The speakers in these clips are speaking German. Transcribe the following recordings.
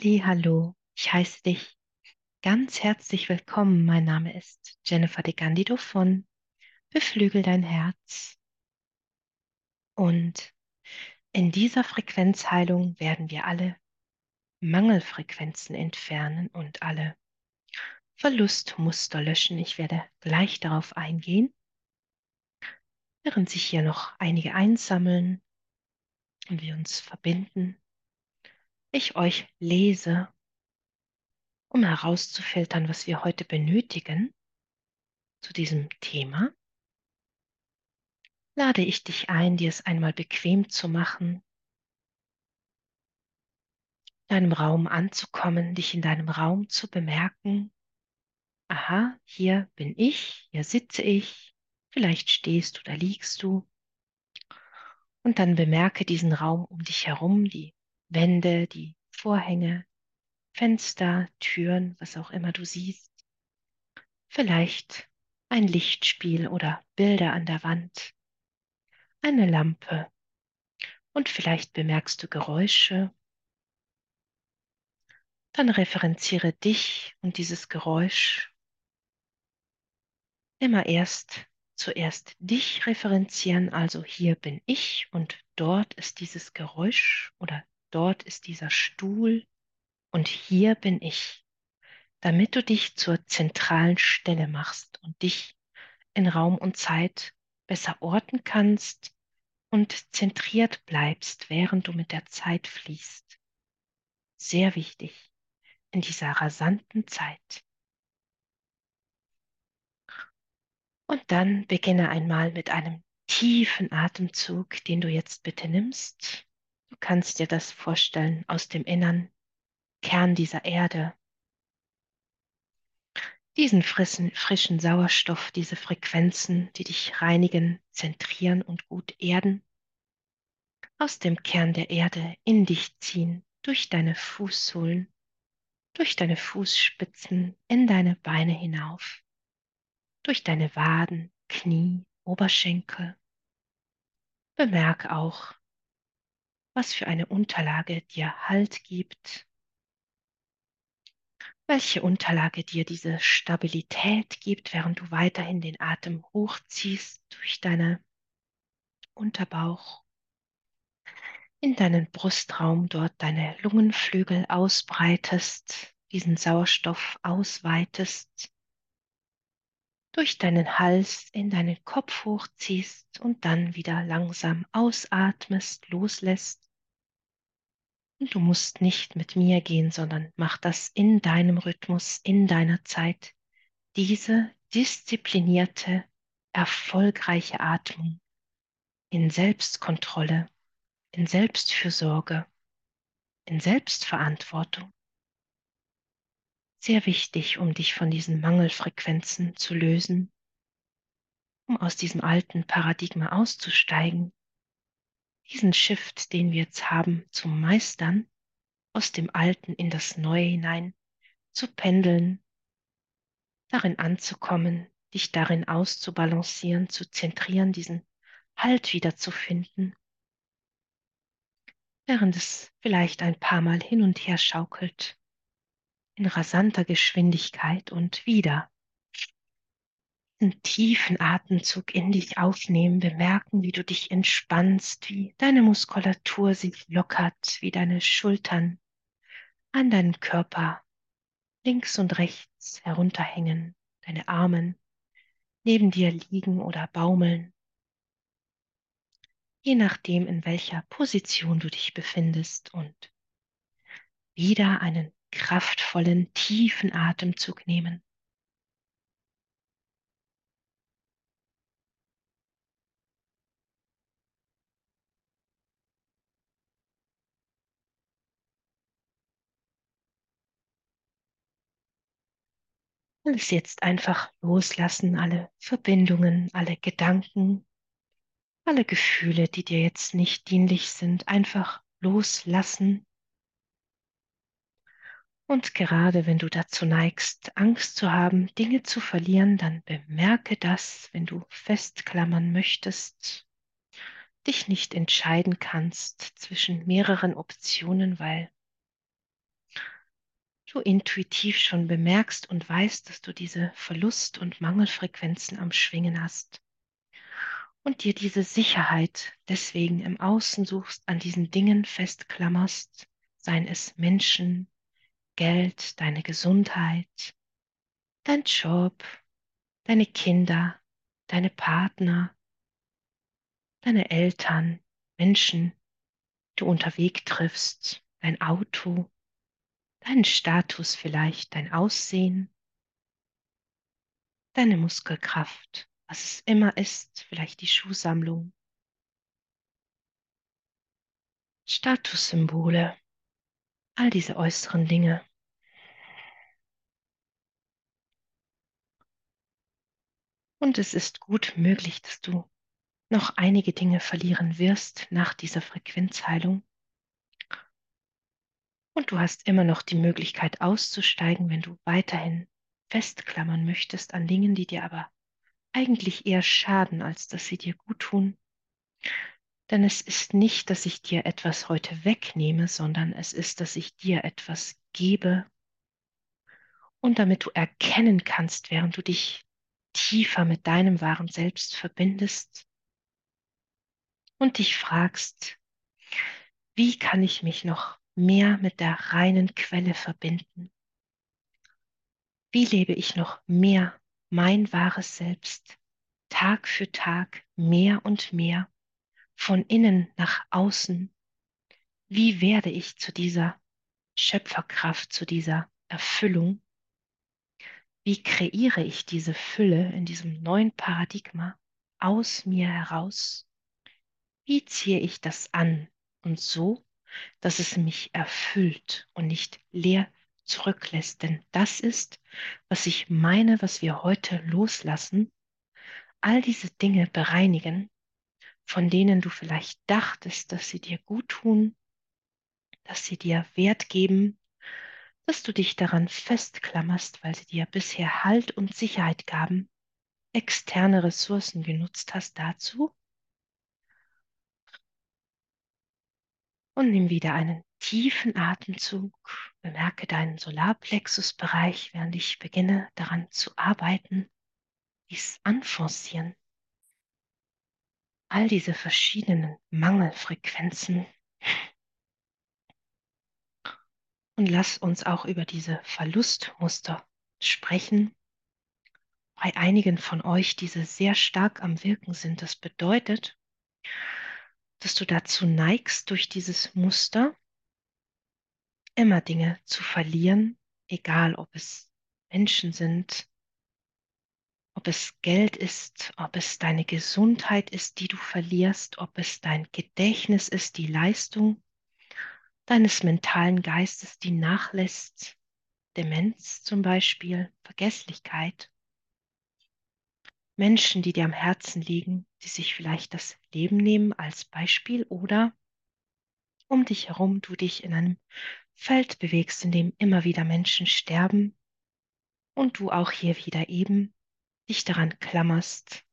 Hallo, ich heiße dich ganz herzlich willkommen. Mein Name ist Jennifer de Gandido von Beflügel dein Herz. Und in dieser Frequenzheilung werden wir alle Mangelfrequenzen entfernen und alle Verlustmuster löschen. Ich werde gleich darauf eingehen, während sich hier noch einige einsammeln und wir uns verbinden. Ich euch lese um herauszufiltern, was wir heute benötigen zu diesem Thema, lade ich dich ein, dir es einmal bequem zu machen, in deinem Raum anzukommen, dich in deinem Raum zu bemerken. Aha, hier bin ich, hier sitze ich, vielleicht stehst oder liegst du. Und dann bemerke diesen Raum um dich herum, die Wände, die Vorhänge, Fenster, Türen, was auch immer du siehst. Vielleicht ein Lichtspiel oder Bilder an der Wand, eine Lampe und vielleicht bemerkst du Geräusche. Dann referenziere dich und dieses Geräusch. Immer erst zuerst dich referenzieren, also hier bin ich und dort ist dieses Geräusch oder dort ist dieser Stuhl und hier bin ich, damit du dich zur zentralen Stelle machst und dich in Raum und Zeit besser orten kannst und zentriert bleibst, während du mit der Zeit fließt. Sehr wichtig in dieser rasanten Zeit. Und dann beginne einmal mit einem tiefen Atemzug, den du jetzt bitte nimmst. Kannst dir das vorstellen aus dem inneren Kern dieser Erde. Diesen frischen, frischen Sauerstoff, diese Frequenzen, die dich reinigen, zentrieren und gut erden, aus dem Kern der Erde in dich ziehen, durch deine Fußsohlen, durch deine Fußspitzen, in deine Beine hinauf, durch deine Waden, Knie, Oberschenkel. Bemerk auch, was für eine Unterlage dir Halt gibt, welche Unterlage dir diese Stabilität gibt, während du weiterhin den Atem hochziehst durch deinen Unterbauch, in deinen Brustraum, dort deine Lungenflügel ausbreitest, diesen Sauerstoff ausweitest, durch deinen Hals in deinen Kopf hochziehst und dann wieder langsam ausatmest, loslässt du musst nicht mit mir gehen, sondern mach das in deinem Rhythmus, in deiner Zeit. Diese disziplinierte, erfolgreiche Atmung in Selbstkontrolle, in Selbstfürsorge, in Selbstverantwortung. Sehr wichtig, um dich von diesen Mangelfrequenzen zu lösen, um aus diesem alten Paradigma auszusteigen diesen Shift, den wir jetzt haben, zu meistern, aus dem Alten in das Neue hinein zu pendeln, darin anzukommen, dich darin auszubalancieren, zu zentrieren, diesen Halt wiederzufinden, während es vielleicht ein paar Mal hin und her schaukelt, in rasanter Geschwindigkeit und wieder tiefen Atemzug in dich aufnehmen, bemerken, wie du dich entspannst, wie deine Muskulatur sich lockert, wie deine Schultern an deinem Körper links und rechts herunterhängen, deine Armen neben dir liegen oder baumeln, je nachdem, in welcher Position du dich befindest und wieder einen kraftvollen, tiefen Atemzug nehmen. Alles jetzt einfach loslassen, alle Verbindungen, alle Gedanken, alle Gefühle, die dir jetzt nicht dienlich sind, einfach loslassen. Und gerade wenn du dazu neigst, Angst zu haben, Dinge zu verlieren, dann bemerke das, wenn du festklammern möchtest, dich nicht entscheiden kannst zwischen mehreren Optionen, weil du intuitiv schon bemerkst und weißt, dass du diese Verlust- und Mangelfrequenzen am Schwingen hast und dir diese Sicherheit deswegen im Außen suchst, an diesen Dingen festklammerst, seien es Menschen, Geld, deine Gesundheit, dein Job, deine Kinder, deine Partner, deine Eltern, Menschen, du unterwegs triffst, dein Auto, deinen Status vielleicht, dein Aussehen, deine Muskelkraft, was es immer ist, vielleicht die Schuhsammlung, Statussymbole, all diese äußeren Dinge. Und es ist gut möglich, dass du noch einige Dinge verlieren wirst nach dieser Frequenzheilung. Und du hast immer noch die Möglichkeit auszusteigen, wenn du weiterhin festklammern möchtest an Dingen, die dir aber eigentlich eher schaden, als dass sie dir gut tun. Denn es ist nicht, dass ich dir etwas heute wegnehme, sondern es ist, dass ich dir etwas gebe. Und damit du erkennen kannst, während du dich tiefer mit deinem wahren Selbst verbindest und dich fragst, wie kann ich mich noch mehr mit der reinen Quelle verbinden? Wie lebe ich noch mehr mein wahres Selbst, Tag für Tag mehr und mehr, von innen nach außen? Wie werde ich zu dieser Schöpferkraft, zu dieser Erfüllung? Wie kreiere ich diese Fülle in diesem neuen Paradigma aus mir heraus? Wie ziehe ich das an und so, dass es mich erfüllt und nicht leer zurücklässt? Denn das ist, was ich meine, was wir heute loslassen. All diese Dinge bereinigen, von denen du vielleicht dachtest, dass sie dir gut tun, dass sie dir Wert geben, dass du dich daran festklammerst, weil sie dir bisher Halt und Sicherheit gaben, externe Ressourcen genutzt hast dazu. Und nimm wieder einen tiefen Atemzug. Bemerke deinen Solarplexusbereich, während ich beginne daran zu arbeiten, dies anforcieren. All diese verschiedenen Mangelfrequenzen Und lass uns auch über diese Verlustmuster sprechen. Bei einigen von euch, diese sehr stark am Wirken sind, das bedeutet, dass du dazu neigst, durch dieses Muster immer Dinge zu verlieren, egal ob es Menschen sind, ob es Geld ist, ob es deine Gesundheit ist, die du verlierst, ob es dein Gedächtnis ist, die Leistung, deines mentalen Geistes, die nachlässt, Demenz zum Beispiel, Vergesslichkeit, Menschen, die dir am Herzen liegen, die sich vielleicht das Leben nehmen als Beispiel oder um dich herum du dich in einem Feld bewegst, in dem immer wieder Menschen sterben und du auch hier wieder eben dich daran klammerst.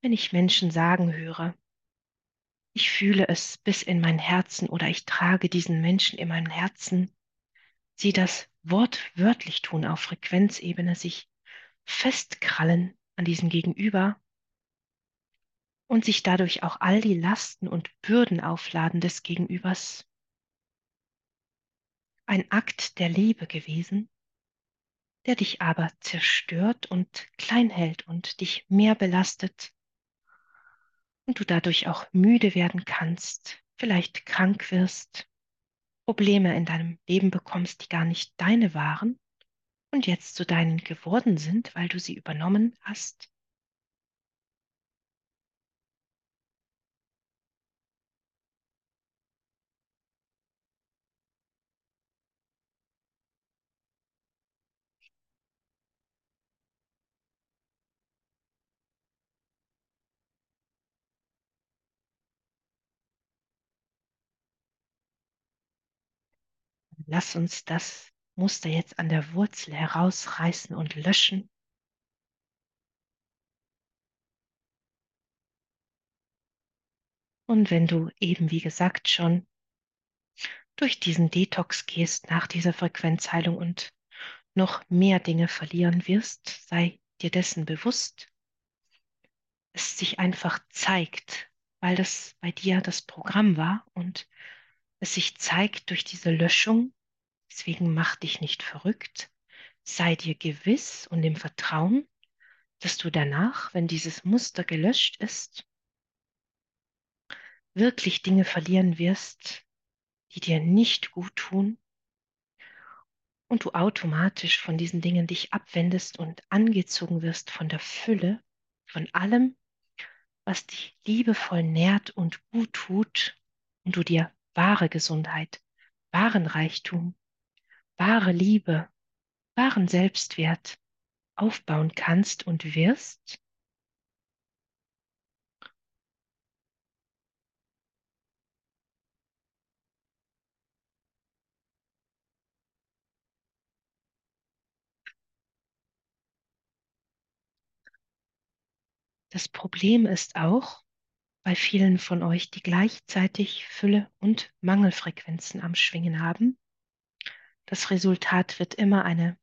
Wenn ich Menschen sagen höre, ich fühle es bis in mein Herzen oder ich trage diesen Menschen in meinem Herzen. Sie das wortwörtlich tun auf Frequenzebene, sich festkrallen an diesem Gegenüber und sich dadurch auch all die Lasten und Bürden aufladen des Gegenübers. Ein Akt der Liebe gewesen, der dich aber zerstört und klein hält und dich mehr belastet und du dadurch auch müde werden kannst, vielleicht krank wirst, Probleme in deinem Leben bekommst, die gar nicht deine waren und jetzt zu deinen geworden sind, weil du sie übernommen hast. Lass uns das Muster jetzt an der Wurzel herausreißen und löschen. Und wenn du eben, wie gesagt, schon durch diesen Detox gehst nach dieser Frequenzheilung und noch mehr Dinge verlieren wirst, sei dir dessen bewusst. Es sich einfach zeigt, weil das bei dir das Programm war und es sich zeigt durch diese Löschung. Deswegen mach dich nicht verrückt. Sei dir gewiss und im Vertrauen, dass du danach, wenn dieses Muster gelöscht ist, wirklich Dinge verlieren wirst, die dir nicht gut tun und du automatisch von diesen Dingen dich abwendest und angezogen wirst von der Fülle, von allem, was dich liebevoll nährt und gut tut und du dir wahre Gesundheit, wahren Reichtum, wahre Liebe, wahren Selbstwert aufbauen kannst und wirst, Das Problem ist auch bei vielen von euch, die gleichzeitig Fülle und Mangelfrequenzen am Schwingen haben. Das Resultat wird immer eine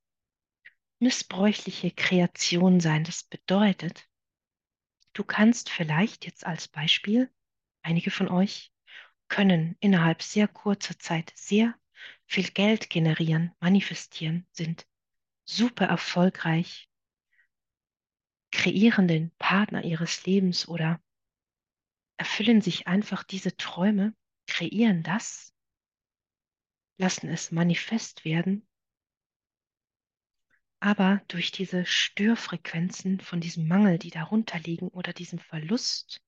missbräuchliche Kreation sein. Das bedeutet, du kannst vielleicht jetzt als Beispiel, einige von euch können innerhalb sehr kurzer Zeit sehr viel Geld generieren, manifestieren, sind super erfolgreich, kreieren den Partner ihres Lebens oder erfüllen sich einfach diese Träume, kreieren das, lassen es manifest werden, aber durch diese Störfrequenzen von diesem Mangel, die darunter liegen oder diesem Verlust,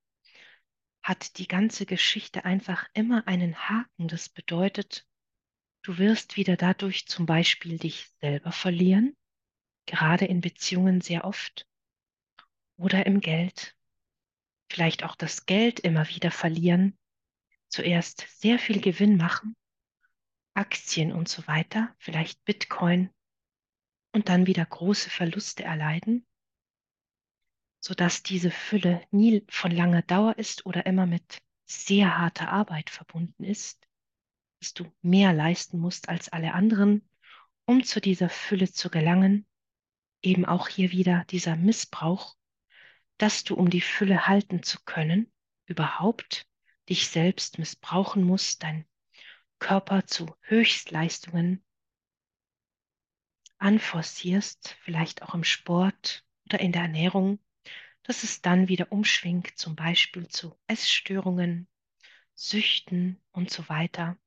hat die ganze Geschichte einfach immer einen Haken. Das bedeutet, du wirst wieder dadurch zum Beispiel dich selber verlieren, gerade in Beziehungen sehr oft, oder im Geld. Vielleicht auch das Geld immer wieder verlieren, zuerst sehr viel Gewinn machen, Aktien und so weiter, vielleicht Bitcoin und dann wieder große Verluste erleiden, sodass diese Fülle nie von langer Dauer ist oder immer mit sehr harter Arbeit verbunden ist, dass du mehr leisten musst als alle anderen, um zu dieser Fülle zu gelangen. Eben auch hier wieder dieser Missbrauch dass du, um die Fülle halten zu können, überhaupt dich selbst missbrauchen musst, dein Körper zu Höchstleistungen anforcierst, vielleicht auch im Sport oder in der Ernährung, dass es dann wieder umschwingt, zum Beispiel zu Essstörungen, Süchten und so weiter.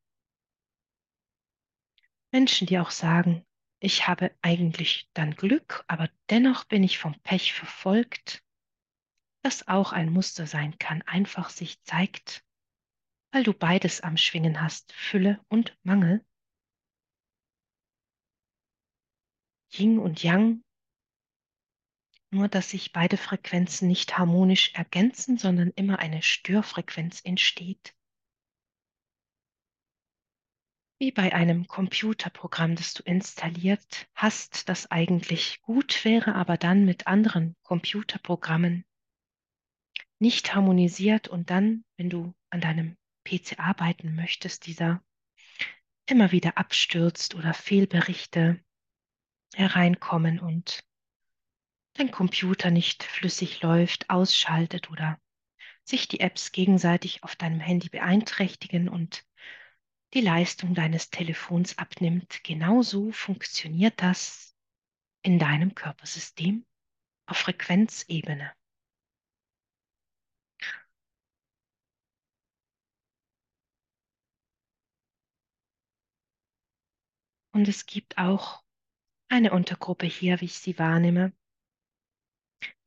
Menschen, die auch sagen, ich habe eigentlich dann Glück, aber dennoch bin ich vom Pech verfolgt, das auch ein Muster sein kann, einfach sich zeigt, weil du beides am Schwingen hast, Fülle und Mangel. Yin und Yang, nur dass sich beide Frequenzen nicht harmonisch ergänzen, sondern immer eine Störfrequenz entsteht. Wie bei einem Computerprogramm, das du installiert hast, das eigentlich gut wäre, aber dann mit anderen Computerprogrammen nicht harmonisiert und dann, wenn du an deinem PC arbeiten möchtest, dieser immer wieder abstürzt oder Fehlberichte hereinkommen und dein Computer nicht flüssig läuft, ausschaltet oder sich die Apps gegenseitig auf deinem Handy beeinträchtigen und die Leistung deines Telefons abnimmt. Genauso funktioniert das in deinem Körpersystem auf Frequenzebene. Und es gibt auch eine Untergruppe hier, wie ich sie wahrnehme,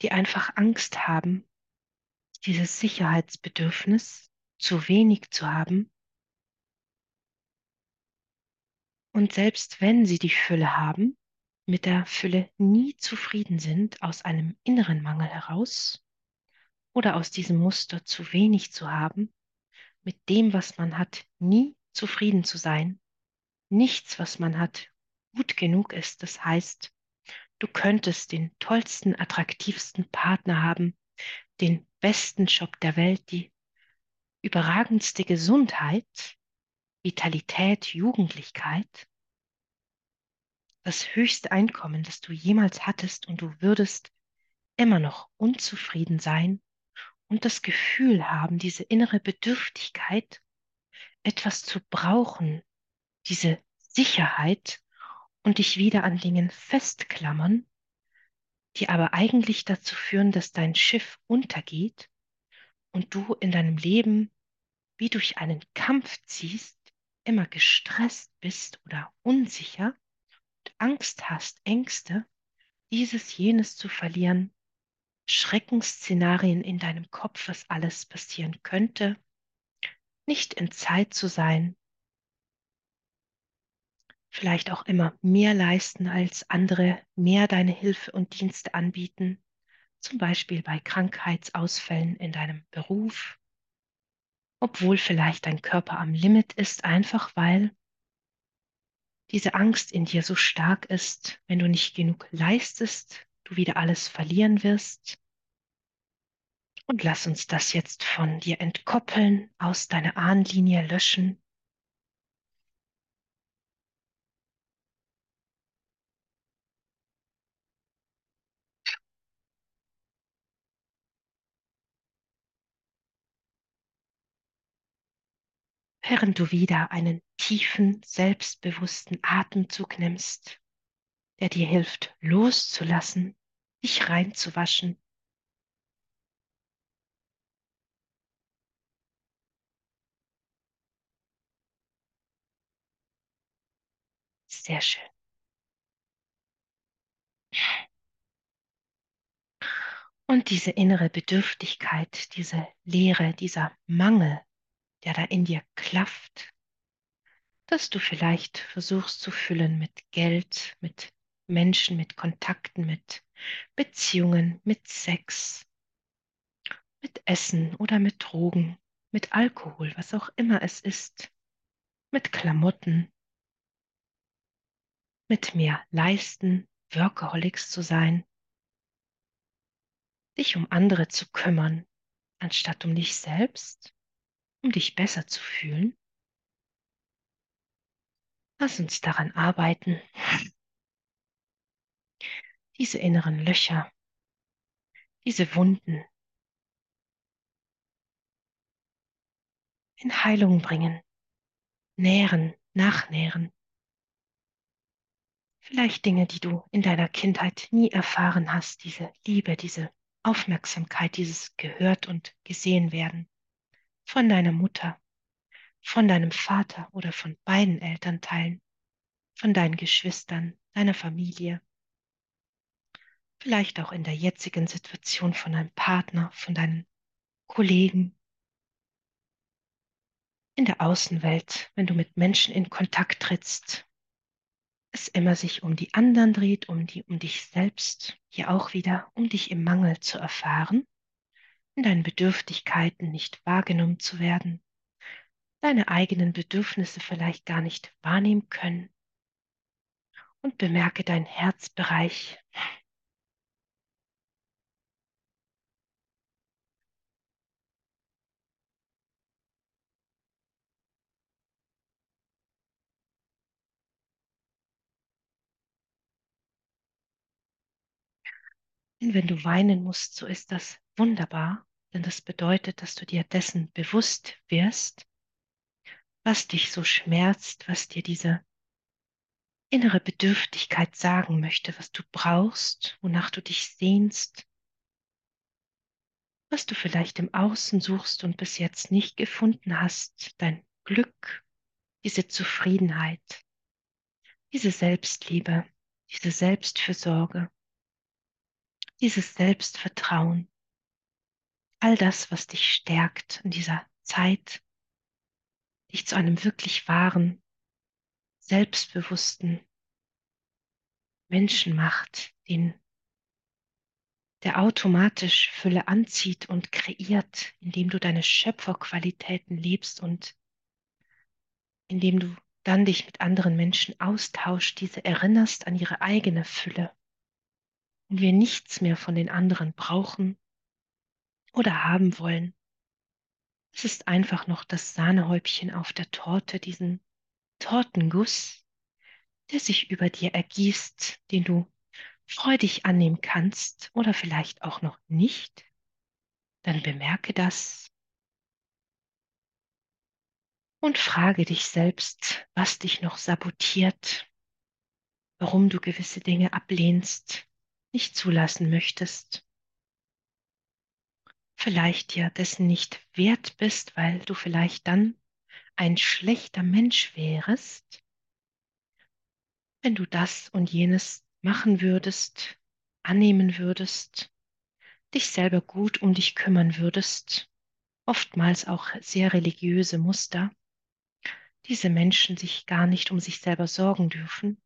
die einfach Angst haben, dieses Sicherheitsbedürfnis zu wenig zu haben. Und selbst wenn sie die Fülle haben, mit der Fülle nie zufrieden sind aus einem inneren Mangel heraus oder aus diesem Muster zu wenig zu haben, mit dem, was man hat, nie zufrieden zu sein, nichts, was man hat, gut genug ist. Das heißt, du könntest den tollsten, attraktivsten Partner haben, den besten Job der Welt, die überragendste Gesundheit, Vitalität, Jugendlichkeit, das höchste Einkommen, das du jemals hattest und du würdest immer noch unzufrieden sein und das Gefühl haben, diese innere Bedürftigkeit, etwas zu brauchen, diese Sicherheit und dich wieder an Dingen festklammern, die aber eigentlich dazu führen, dass dein Schiff untergeht und du in deinem Leben wie durch einen Kampf ziehst, immer gestresst bist oder unsicher und Angst hast, Ängste, dieses, jenes zu verlieren, Schreckensszenarien in deinem Kopf, was alles passieren könnte, nicht in Zeit zu sein, vielleicht auch immer mehr leisten als andere, mehr deine Hilfe und Dienste anbieten, zum Beispiel bei Krankheitsausfällen in deinem Beruf, obwohl vielleicht dein Körper am Limit ist, einfach weil diese Angst in dir so stark ist, wenn du nicht genug leistest, du wieder alles verlieren wirst. Und lass uns das jetzt von dir entkoppeln, aus deiner Ahnenlinie löschen. Während du wieder einen tiefen, selbstbewussten Atemzug nimmst, der dir hilft, loszulassen, dich reinzuwaschen Sehr schön. Und diese innere Bedürftigkeit, diese Leere, dieser Mangel, der da in dir klafft, dass du vielleicht versuchst zu füllen mit Geld, mit Menschen, mit Kontakten, mit Beziehungen, mit Sex, mit Essen oder mit Drogen, mit Alkohol, was auch immer es ist, mit Klamotten, mit mehr leisten, Workaholics zu sein, dich um andere zu kümmern, anstatt um dich selbst, um dich besser zu fühlen. Lass uns daran arbeiten, diese inneren Löcher, diese Wunden in Heilung bringen, nähren, nachnähren. Vielleicht Dinge, die du in deiner Kindheit nie erfahren hast, diese Liebe, diese Aufmerksamkeit, dieses gehört und gesehen werden von deiner Mutter, von deinem Vater oder von beiden Elternteilen, von deinen Geschwistern, deiner Familie, vielleicht auch in der jetzigen Situation von deinem Partner, von deinen Kollegen, in der Außenwelt, wenn du mit Menschen in Kontakt trittst, es immer sich um die anderen dreht, um, die, um dich selbst, hier auch wieder, um dich im Mangel zu erfahren, in deinen Bedürftigkeiten nicht wahrgenommen zu werden, deine eigenen Bedürfnisse vielleicht gar nicht wahrnehmen können. Und bemerke deinen Herzbereich. Und wenn du weinen musst, so ist das wunderbar, denn das bedeutet, dass du dir dessen bewusst wirst, was dich so schmerzt, was dir diese innere Bedürftigkeit sagen möchte, was du brauchst, wonach du dich sehnst, was du vielleicht im Außen suchst und bis jetzt nicht gefunden hast, dein Glück, diese Zufriedenheit, diese Selbstliebe, diese Selbstfürsorge, dieses Selbstvertrauen, all das, was dich stärkt in dieser Zeit, dich zu einem wirklich wahren, selbstbewussten Menschen macht, den der automatisch Fülle anzieht und kreiert, indem du deine Schöpferqualitäten lebst und indem du dann dich mit anderen Menschen austauschst, diese erinnerst an ihre eigene Fülle. Und wir nichts mehr von den anderen brauchen oder haben wollen, Es ist einfach noch das Sahnehäubchen auf der Torte, diesen Tortenguss, der sich über dir ergießt, den du freudig annehmen kannst oder vielleicht auch noch nicht, dann bemerke das und frage dich selbst, was dich noch sabotiert, warum du gewisse Dinge ablehnst, nicht zulassen möchtest, vielleicht dir dessen nicht wert bist, weil du vielleicht dann ein schlechter Mensch wärest, wenn du das und jenes machen würdest, annehmen würdest, dich selber gut um dich kümmern würdest, oftmals auch sehr religiöse Muster, diese Menschen sich gar nicht um sich selber sorgen dürfen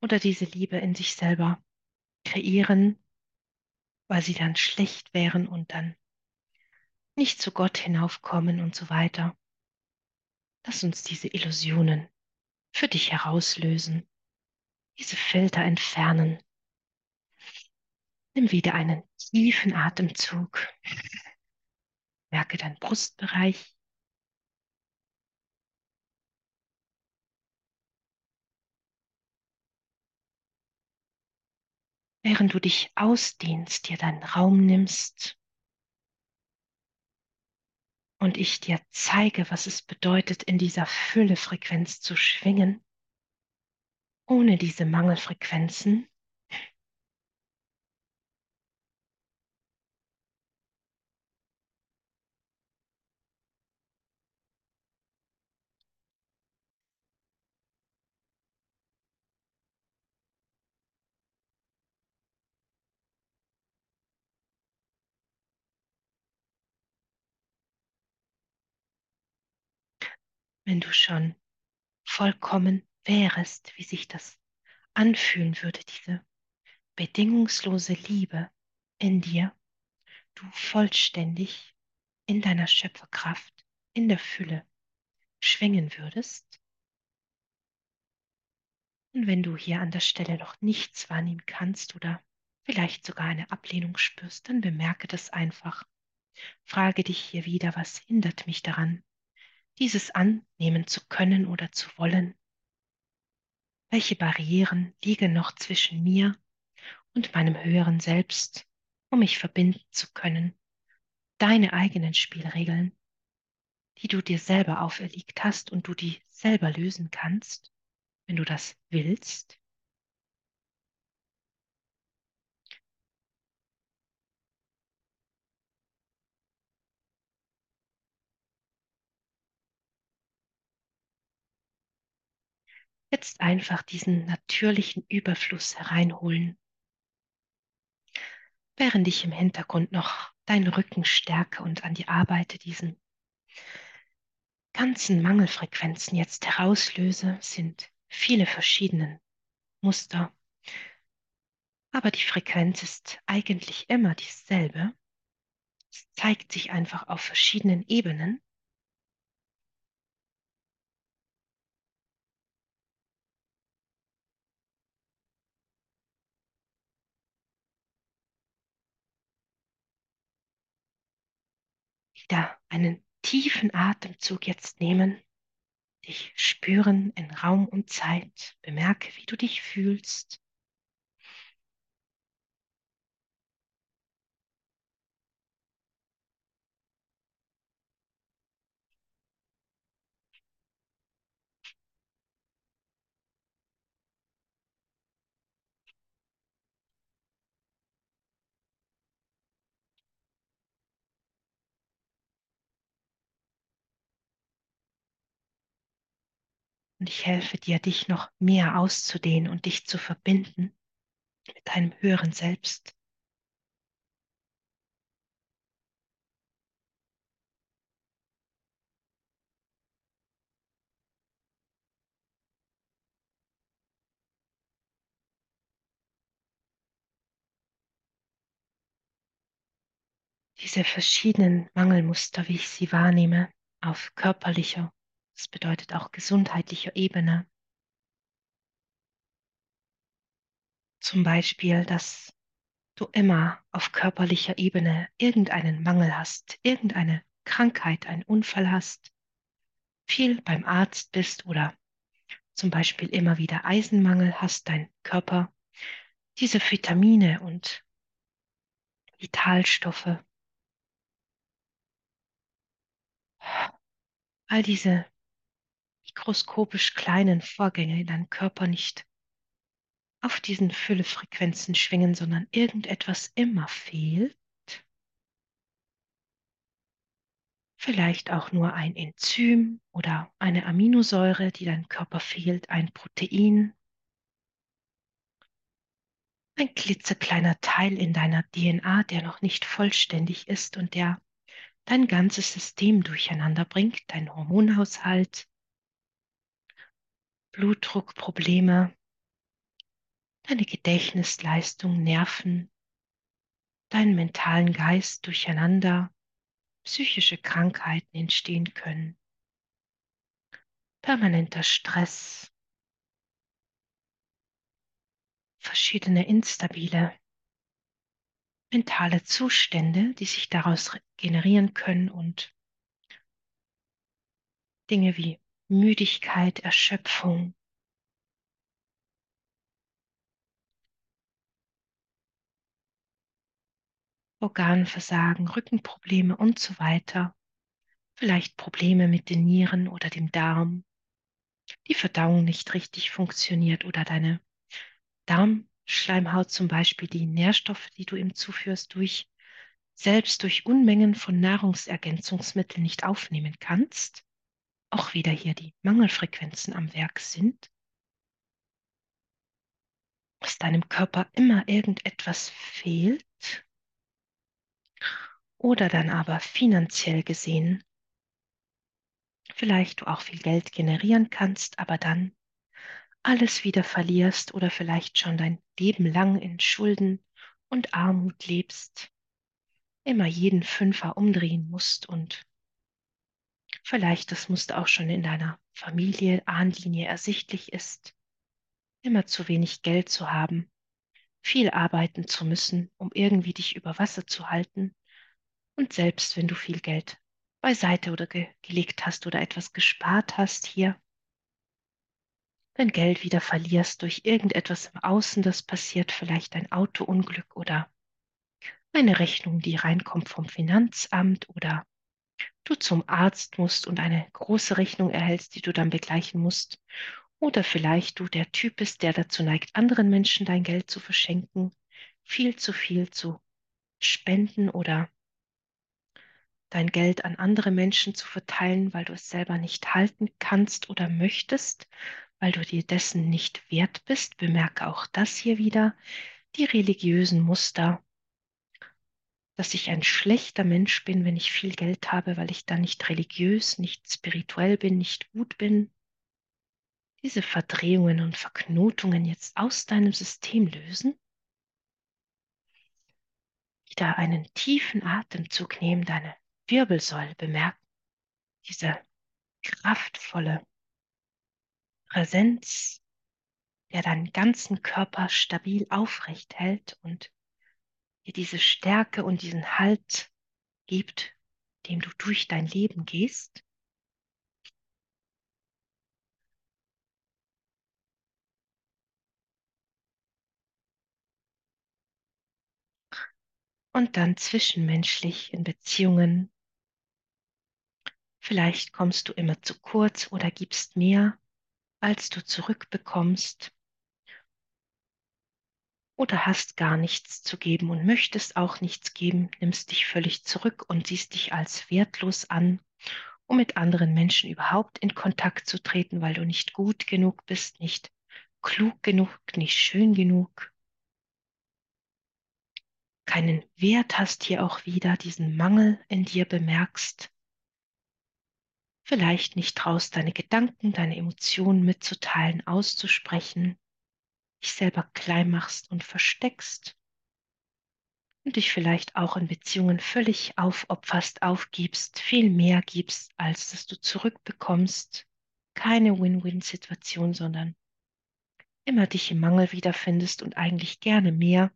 oder diese Liebe in sich selber kreieren, weil sie dann schlecht wären und dann nicht zu Gott hinaufkommen und so weiter. Lass uns diese Illusionen für dich herauslösen, diese Filter entfernen. Nimm wieder einen tiefen Atemzug. Merke deinen Brustbereich. Während du dich ausdehnst, dir deinen Raum nimmst und ich dir zeige, was es bedeutet, in dieser Füllefrequenz zu schwingen, ohne diese Mangelfrequenzen, wenn du schon vollkommen wärest, wie sich das anfühlen würde, diese bedingungslose Liebe in dir, du vollständig in deiner Schöpferkraft, in der Fülle schwingen würdest. Und wenn du hier an der Stelle noch nichts wahrnehmen kannst oder vielleicht sogar eine Ablehnung spürst, dann bemerke das einfach. Frage dich hier wieder, was hindert mich daran, dieses annehmen zu können oder zu wollen? Welche Barrieren liegen noch zwischen mir und meinem höheren Selbst, um mich verbinden zu können? Deine eigenen Spielregeln, die du dir selber auferlegt hast und du die selber lösen kannst, wenn du das willst. Jetzt einfach diesen natürlichen Überfluss hereinholen, während ich im Hintergrund noch deinen Rücken stärke und an die arbeite, diesen ganzen Mangelfrequenzen jetzt herauslöse, sind viele verschiedene Muster. Aber die Frequenz ist eigentlich immer dieselbe. Es zeigt sich einfach auf verschiedenen Ebenen. Wieder einen tiefen Atemzug jetzt nehmen, dich spüren in Raum und Zeit, bemerke, wie du dich fühlst. Und ich helfe dir, dich noch mehr auszudehnen und dich zu verbinden mit deinem höheren Selbst. Diese verschiedenen Mangelmuster, wie ich sie wahrnehme, auf körperlicher, das bedeutet auch gesundheitlicher Ebene. Zum Beispiel, dass du immer auf körperlicher Ebene irgendeinen Mangel hast, irgendeine Krankheit, einen Unfall hast, viel beim Arzt bist oder zum Beispiel immer wieder Eisenmangel hast, dein Körper diese Vitamine und Vitalstoffe, all diese mikroskopisch kleinen Vorgänge in deinem Körper nicht auf diesen Füllefrequenzen schwingen, sondern irgendetwas immer fehlt. Vielleicht auch nur ein Enzym oder eine Aminosäure, die deinem Körper fehlt, ein Protein, ein klitzekleiner Teil in deiner DNA, der noch nicht vollständig ist und der dein ganzes System durcheinander bringt, dein Hormonhaushalt, Blutdruckprobleme, deine Gedächtnisleistung, Nerven, deinen mentalen Geist durcheinander, psychische Krankheiten entstehen können, permanenter Stress, verschiedene instabile mentale Zustände, die sich daraus generieren können und Dinge wie Müdigkeit, Erschöpfung, Organversagen, Rückenprobleme und so weiter, vielleicht Probleme mit den Nieren oder dem Darm, die Verdauung nicht richtig funktioniert oder deine Darmschleimhaut zum Beispiel die Nährstoffe, die du ihm zuführst, durch selbst durch Unmengen von Nahrungsergänzungsmitteln nicht aufnehmen kannst, auch wieder hier die Mangelfrequenzen am Werk sind, dass deinem Körper immer irgendetwas fehlt. Oder dann aber finanziell gesehen vielleicht du auch viel Geld generieren kannst, aber dann alles wieder verlierst oder vielleicht schon dein Leben lang in Schulden und Armut lebst, immer jeden Fünfer umdrehen musst und vielleicht das Muster auch schon in deiner Familie, Ahnlinie ersichtlich ist, immer zu wenig Geld zu haben, viel arbeiten zu müssen, um irgendwie dich über Wasser zu halten. Und selbst wenn du viel Geld beiseite oder ge gelegt hast oder etwas gespart hast hier, dein Geld wieder verlierst durch irgendetwas im Außen, das passiert, vielleicht ein Autounglück oder eine Rechnung, die reinkommt vom Finanzamt oder du zum Arzt musst und eine große Rechnung erhältst, die du dann begleichen musst. Oder vielleicht du der Typ bist, der dazu neigt, anderen Menschen dein Geld zu verschenken, viel zu viel zu spenden oder dein Geld an andere Menschen zu verteilen, weil du es selber nicht halten kannst oder möchtest, weil du dir dessen nicht wert bist. Bemerke auch das hier wieder, die religiösen Muster, dass ich ein schlechter Mensch bin, wenn ich viel Geld habe, weil ich dann nicht religiös, nicht spirituell bin, nicht gut bin. Diese Verdrehungen und Verknotungen jetzt aus deinem System lösen. Wieder einen tiefen Atemzug nehmen, deine Wirbelsäule bemerken. Diese kraftvolle Präsenz, der deinen ganzen Körper stabil aufrecht hält und dir diese Stärke und diesen Halt gibt, dem du durch dein Leben gehst. Und dann zwischenmenschlich in Beziehungen. Vielleicht kommst du immer zu kurz oder gibst mehr, als du zurückbekommst oder hast gar nichts zu geben und möchtest auch nichts geben, nimmst dich völlig zurück und siehst dich als wertlos an, um mit anderen Menschen überhaupt in Kontakt zu treten, weil du nicht gut genug bist, nicht klug genug, nicht schön genug, keinen Wert hast hier auch wieder, diesen Mangel in dir bemerkst, vielleicht nicht traust, deine Gedanken, deine Emotionen mitzuteilen, auszusprechen, dich selber klein machst und versteckst und dich vielleicht auch in Beziehungen völlig aufopferst, aufgibst, viel mehr gibst, als dass du zurückbekommst. Keine Win-Win-Situation, sondern immer dich im Mangel wiederfindest und eigentlich gerne mehr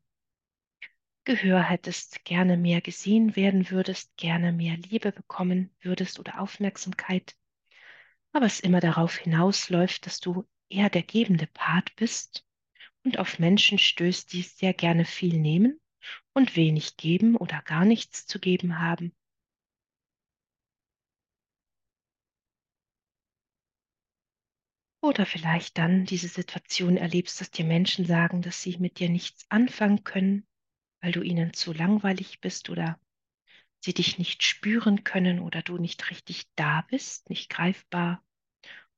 Gehör hättest, gerne mehr gesehen werden würdest, gerne mehr Liebe bekommen würdest oder Aufmerksamkeit, aber es immer darauf hinausläuft, dass du eher der gebende Part bist und auf Menschen stößt, die sehr gerne viel nehmen und wenig geben oder gar nichts zu geben haben. Oder vielleicht dann diese Situation erlebst, dass dir Menschen sagen, dass sie mit dir nichts anfangen können, weil du ihnen zu langweilig bist oder sie dich nicht spüren können oder du nicht richtig da bist, nicht greifbar.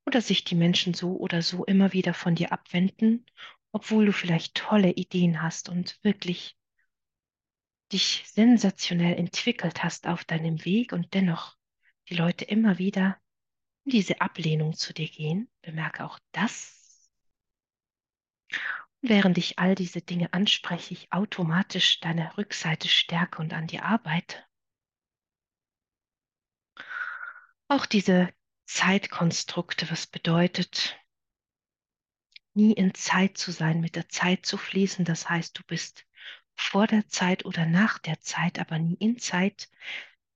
Oder sich die Menschen so oder so immer wieder von dir abwenden, obwohl du vielleicht tolle Ideen hast und wirklich dich sensationell entwickelt hast auf deinem Weg und dennoch die Leute immer wieder in diese Ablehnung zu dir gehen. Bemerke auch das. Und während ich all diese Dinge anspreche, ich automatisch deine Rückseite stärke und an dir arbeite. Auch diese Zeitkonstrukte, was bedeutet, nie in Zeit zu sein, mit der Zeit zu fließen. Das heißt, du bist vor der Zeit oder nach der Zeit, aber nie in Zeit,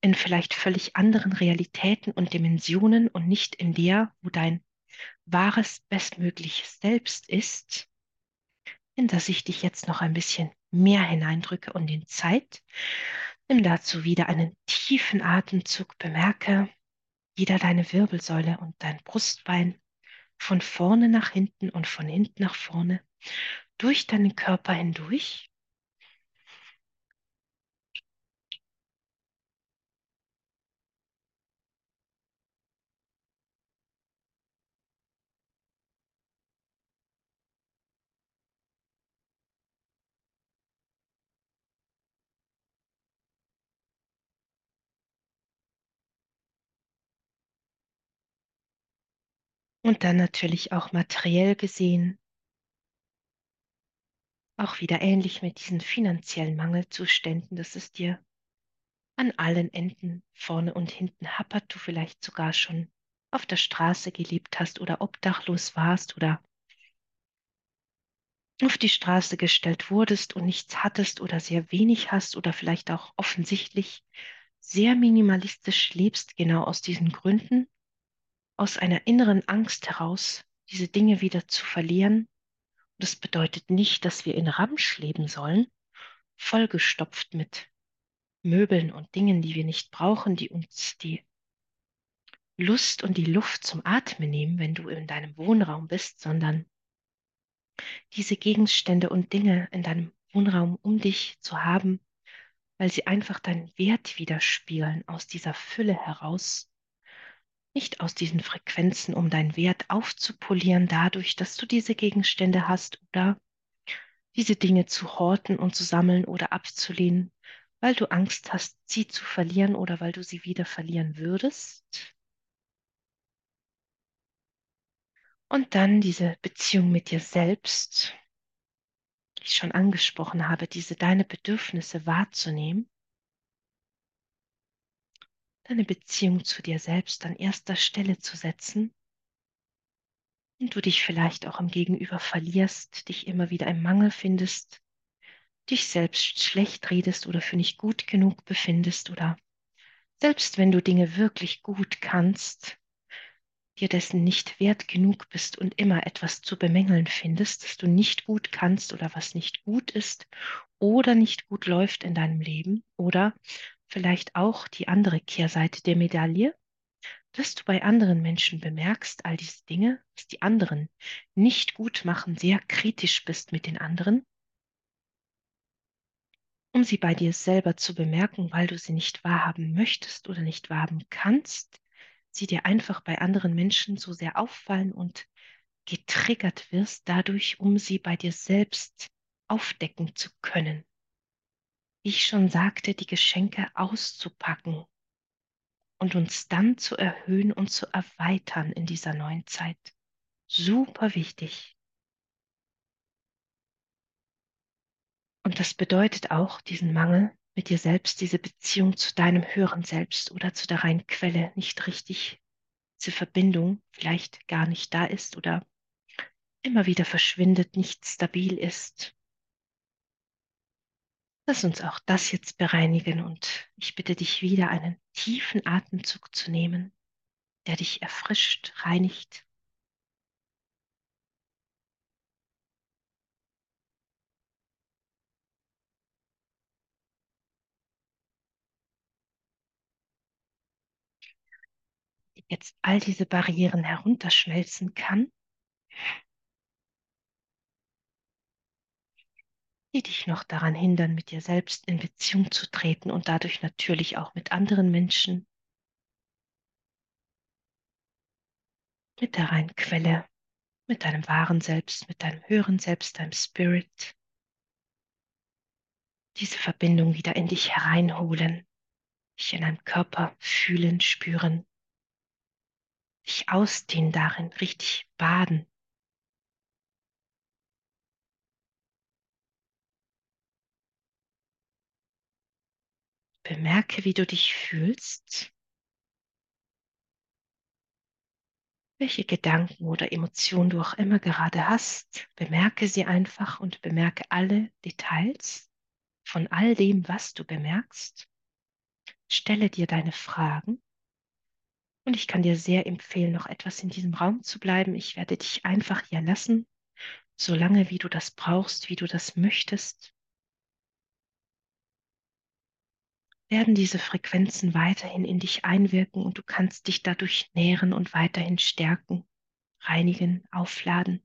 in vielleicht völlig anderen Realitäten und Dimensionen und nicht in der, wo dein wahres, bestmögliches Selbst ist, in das ich dich jetzt noch ein bisschen mehr hineindrücke und in Zeit. Nimm dazu wieder einen tiefen Atemzug, bemerke wieder deine Wirbelsäule und dein Brustbein von vorne nach hinten und von hinten nach vorne durch deinen Körper hindurch. Und dann natürlich auch materiell gesehen, auch wieder ähnlich mit diesen finanziellen Mangelzuständen, dass es dir an allen Enden vorne und hinten happert, du vielleicht sogar schon auf der Straße gelebt hast oder obdachlos warst oder auf die Straße gestellt wurdest und nichts hattest oder sehr wenig hast oder vielleicht auch offensichtlich sehr minimalistisch lebst, genau aus diesen Gründen, aus einer inneren Angst heraus, diese Dinge wieder zu verlieren. das bedeutet nicht, dass wir in Ramsch leben sollen, vollgestopft mit Möbeln und Dingen, die wir nicht brauchen, die uns die Lust und die Luft zum Atmen nehmen, wenn du in deinem Wohnraum bist, sondern diese Gegenstände und Dinge in deinem Wohnraum um dich zu haben, weil sie einfach deinen Wert widerspiegeln aus dieser Fülle heraus, nicht aus diesen Frequenzen, um deinen Wert aufzupolieren dadurch, dass du diese Gegenstände hast oder diese Dinge zu horten und zu sammeln oder abzulehnen, weil du Angst hast, sie zu verlieren oder weil du sie wieder verlieren würdest. Und dann diese Beziehung mit dir selbst, die ich schon angesprochen habe, diese deine Bedürfnisse wahrzunehmen, deine Beziehung zu dir selbst an erster Stelle zu setzen. Und du dich vielleicht auch im Gegenüber verlierst, dich immer wieder im Mangel findest, dich selbst schlecht redest oder für nicht gut genug befindest oder selbst wenn du Dinge wirklich gut kannst, dir dessen nicht wert genug bist und immer etwas zu bemängeln findest, dass du nicht gut kannst oder was nicht gut ist oder nicht gut läuft in deinem Leben oder vielleicht auch die andere Kehrseite der Medaille, dass du bei anderen Menschen bemerkst, all diese Dinge, dass die anderen nicht gut machen, sehr kritisch bist mit den anderen um sie bei dir selber zu bemerken, weil du sie nicht wahrhaben möchtest oder nicht wahrhaben kannst, sie dir einfach bei anderen Menschen so sehr auffallen und getriggert wirst dadurch, um sie bei dir selbst aufdecken zu können. Wie ich schon sagte, die Geschenke auszupacken und uns dann zu erhöhen und zu erweitern in dieser neuen Zeit. Super wichtig. Und das bedeutet auch diesen Mangel mit dir selbst, diese Beziehung zu deinem höheren Selbst oder zu der reinen Quelle nicht richtig, diese Verbindung vielleicht gar nicht da ist oder immer wieder verschwindet, nicht stabil ist. Lass uns auch das jetzt bereinigen und ich bitte dich wieder einen tiefen Atemzug zu nehmen, der dich erfrischt, reinigt. Jetzt all diese Barrieren herunterschmelzen kann, die dich noch daran hindern, mit dir selbst in Beziehung zu treten und dadurch natürlich auch mit anderen Menschen, mit der reinen Quelle, mit deinem wahren Selbst, mit deinem höheren Selbst, deinem Spirit, diese Verbindung wieder in dich hereinholen, dich in deinem Körper fühlen, spüren, dich ausdehnen darin, richtig baden. Bemerke, wie du dich fühlst, welche Gedanken oder Emotionen du auch immer gerade hast. Bemerke sie einfach und bemerke alle Details von all dem, was du bemerkst. Stelle dir deine Fragen und ich kann dir sehr empfehlen, noch etwas in diesem Raum zu bleiben. Ich werde dich einfach hier lassen, solange wie du das brauchst, wie du das möchtest. Werden diese Frequenzen weiterhin in dich einwirken und du kannst dich dadurch nähren und weiterhin stärken, reinigen, aufladen.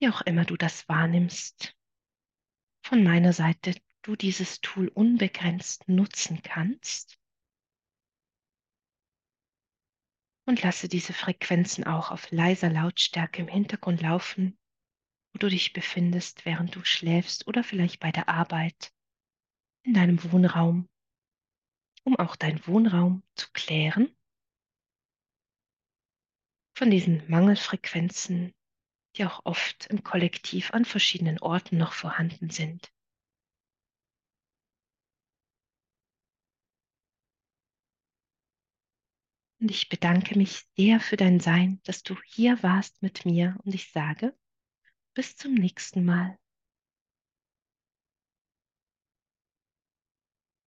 Wie auch immer du das wahrnimmst. Von meiner Seite, du dieses Tool unbegrenzt nutzen kannst. Und lasse diese Frequenzen auch auf leiser Lautstärke im Hintergrund laufen, wo du dich befindest, während du schläfst oder vielleicht bei der Arbeit, in deinem Wohnraum, um auch deinen Wohnraum zu klären von diesen Mangelfrequenzen, die auch oft im Kollektiv an verschiedenen Orten noch vorhanden sind. Und ich bedanke mich sehr für dein Sein, dass du hier warst mit mir und ich sage, bis zum nächsten Mal.